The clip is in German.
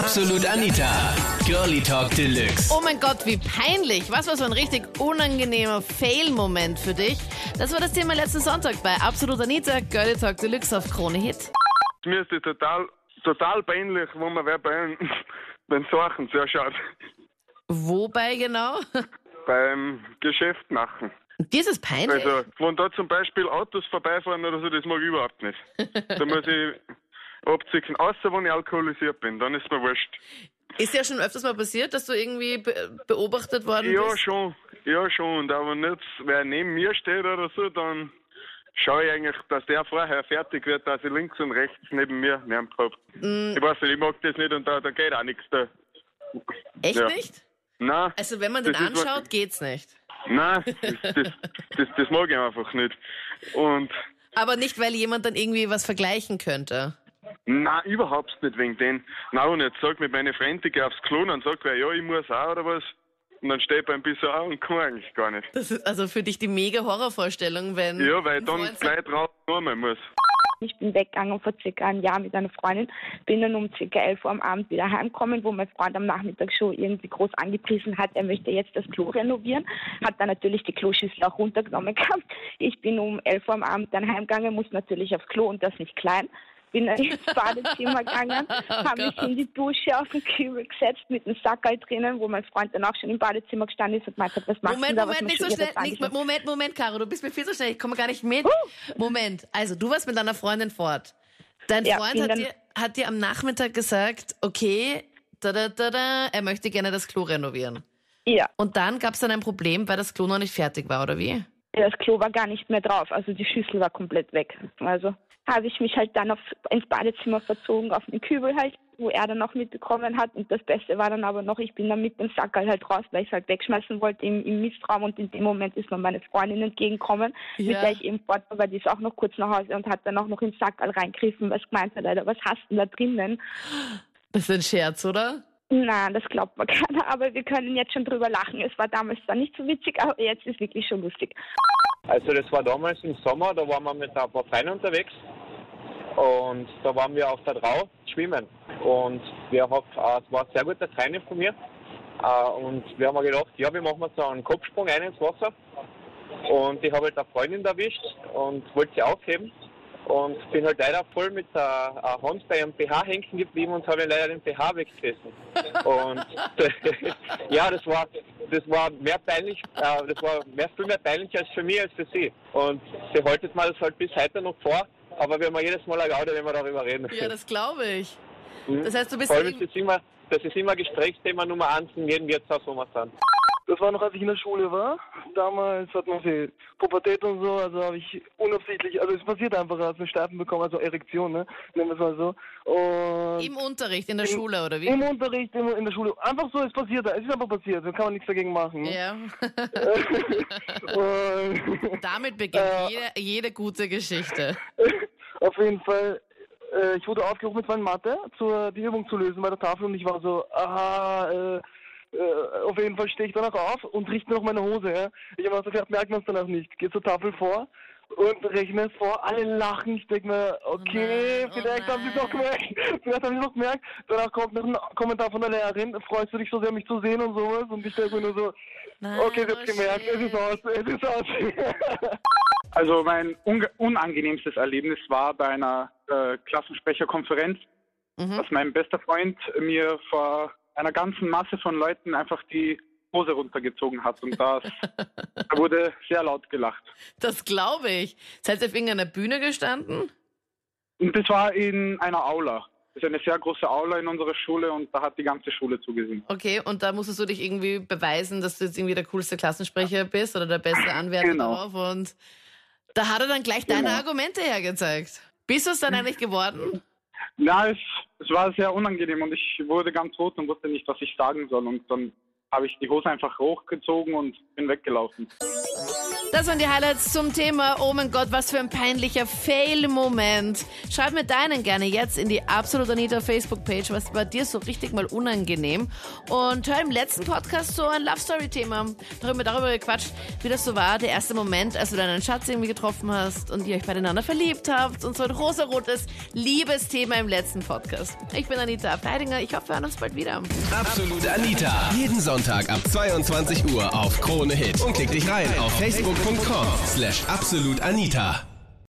Absolut Anita. Girlie Talk Deluxe. Oh mein Gott, wie peinlich. Was war so ein richtig unangenehmer Fail-Moment für dich? Das war das Thema letzten Sonntag bei Absolut Anita, Girlie Talk Deluxe auf Krone Hit. Mir ist das total, total peinlich, wo man wer bei den Sachen zuschaut. Wobei genau? Beim Geschäft machen. Dieses peinlich. Also, wenn da zum Beispiel Autos vorbeifahren oder so, das mag ich überhaupt nicht. Da muss ich abziehen, außer wenn ich alkoholisiert bin, dann ist mir wurscht. Ist ja schon öfters mal passiert, dass du irgendwie be beobachtet worden Ja, bist? schon, ja, schon. Und aber nicht, wer neben mir steht oder so, dann schaue ich eigentlich, dass der vorher fertig wird, dass ich links und rechts neben mir niemand hab. Mm. Ich weiß nicht, ich mag das nicht und da, da geht auch nichts da. Echt Ja. nicht? Nein, Also wenn man den ist was- anschaut, geht's nicht. nein, das, das, das, das mag ich einfach nicht. Und Aber nicht, weil jemand dann irgendwie was vergleichen könnte. Nein, überhaupt nicht wegen den. Nein, und jetzt sagt mir meine Freundin, die geht aufs Klo, dann sagt wer, ja, ich muss auch oder was. Und dann steht beim bisschen auch und kann eigentlich gar nicht. Das ist also für dich die mega Horrorvorstellung, wenn. Ja, weil dann gleich drauf nochmal muss. Ich bin weggegangen vor circa einem Jahr mit einer Freundin, bin dann um circa 11 Uhr am Abend wieder heimgekommen, wo mein Freund am Nachmittag schon irgendwie groß angepriesen hat, er möchte jetzt das Klo renovieren, hat dann natürlich die Kloschüssel auch runtergenommen gehabt. Ich bin um 11 Uhr am Abend dann heimgegangen, muss natürlich aufs Klo und das nicht klein. Bin dann ins Badezimmer gegangen, habe mich in die Dusche auf den Kübel gesetzt mit einem Sackerl drinnen, wo mein Freund dann auch schon im Badezimmer gestanden ist und gemeint hat, was machst Moment, du da? Moment, nicht so schnell. Nicht, Moment, Moment, Caro, du bist mir viel zu schnell. Ich komme gar nicht mit. Moment, also du warst mit deiner Freundin fort. Dein Ja, Freund hat dir, hat dir am Nachmittag gesagt, okay, da, da, da, da, er möchte gerne das Klo renovieren. Ja. Und dann gab es dann ein Problem, weil das Klo noch nicht fertig war, oder wie? Das Klo war gar nicht mehr drauf, also die Schüssel war komplett weg. Also habe ich mich halt dann auf, ins Badezimmer verzogen, auf den Kübel halt, wo er dann noch mitbekommen hat. Und das Beste war dann aber noch, ich bin dann mit dem Sackerl halt raus, weil ich es halt wegschmeißen wollte im, im Mistraum. Und in dem Moment ist mir meine Freundin entgegengekommen, mit Ja. der ich eben fort war, weil die ist auch noch kurz nach Hause und hat dann auch noch ins Sackerl reingriffen, was gemeint hat, Alter, was hast du da drinnen? Das ist ein Scherz, oder? Nein, das glaubt mir keiner, aber wir können jetzt schon drüber lachen. Es war damals zwar nicht so witzig, aber jetzt ist wirklich schon lustig. Also das war damals im Sommer, da waren wir mit ein paar Freunden unterwegs und da waren wir auf der Drau schwimmen und wir haben, äh, es war ein sehr guter Training von mir äh, und wir haben gedacht, ja, wir machen jetzt so einen Kopfsprung ein ins Wasser und ich habe halt eine Freundin erwischt und wollte sie aufheben und bin halt leider voll mit der äh, Hand bei ihrem BH hängen geblieben und habe leider den BH weggerissen. Und ja, das war das war mehr peinlich, äh, das war mehr, viel mehr peinlich als für mich als für sie. Und sie haltet mir das halt bis heute noch vor, aber wir haben jedes Mal eine Gaude, wenn wir darüber reden. Ja, das glaube ich. Mhm. Das heißt, du bist Vor allem ist das immer, das ist immer Gesprächsthema Nummer eins in jedem Wirtshaus, wo wir sind. Das war noch, als ich in der Schule war. Damals hat man viel Pubertät und so, also habe ich unabsichtlich, also es passiert einfach, als eine Steifen bekommen, also Erektion, ne? Nennen wir es mal so. Und im Unterricht, in der Im- Schule, oder wie? im Unterricht, im, in der Schule. Einfach so, es passiert, es ist einfach passiert, da kann man nichts dagegen machen. Ja. Und Damit beginnt Äh. jede, jede gute Geschichte. auf jeden Fall, äh, ich wurde aufgerufen mit meinem Mathe, zur, die Übung zu lösen bei der Tafel und ich war so, aha, äh, auf jeden Fall stehe ich danach auf und richte noch meine Hose. Ja? Ich habe mir so gedacht, merkt man es danach nicht. Gehe zur Tafel vor und rechne es vor. Alle lachen. Ich denke mir, okay, nein, oh vielleicht haben sie es noch nein. gemerkt. Vielleicht haben sie es noch gemerkt. Danach kommt noch ein Kommentar von der Lehrerin. Freust du dich so sehr, mich zu sehen und sowas? Und ich denke mir nur so, Nein, okay, sie oh hat gemerkt, es ist aus, es ist aus. Also mein unge- unangenehmstes Erlebnis war bei einer äh, Klassensprecherkonferenz, Mhm. dass mein bester Freund mir vor einer ganzen Masse von Leuten einfach die Hose runtergezogen hat und das da wurde sehr laut gelacht. Das glaube ich. Seid ihr auf irgendeiner Bühne gestanden? Und das war in einer Aula. Das ist eine sehr große Aula in unserer Schule und da hat die ganze Schule zugesehen. Okay, und da musstest du dich irgendwie beweisen, dass du jetzt irgendwie der coolste Klassensprecher bist oder der beste Anwärter Genau. darauf. Und da hat er dann gleich deine Genau. Argumente hergezeigt. Bist du es dann eigentlich geworden? Na, es, es war sehr unangenehm und ich wurde ganz rot und wusste nicht, was ich sagen soll. Und dann habe ich die Hose einfach hochgezogen und bin weggelaufen. Das waren die Highlights zum Thema, oh mein Gott, was für ein peinlicher Fail-Moment. Schreib mir deinen gerne jetzt in die Absolut Anita Facebook-Page, was war dir so richtig mal unangenehm. Und hör im letzten Podcast so ein Love-Story-Thema. Darüber, darüber gequatscht, wie das so war, der erste Moment, als du deinen Schatz irgendwie getroffen hast und ihr euch beieinander verliebt habt und so ein rosarotes Liebesthema im letzten Podcast. Ich bin Anita Abteidinger, ich hoffe, wir hören uns bald wieder. Absolut Anita. Jeden Sonntag ab 22 Uhr auf Krone Hit. Und klick dich rein auf facebook.com slash absolutanita.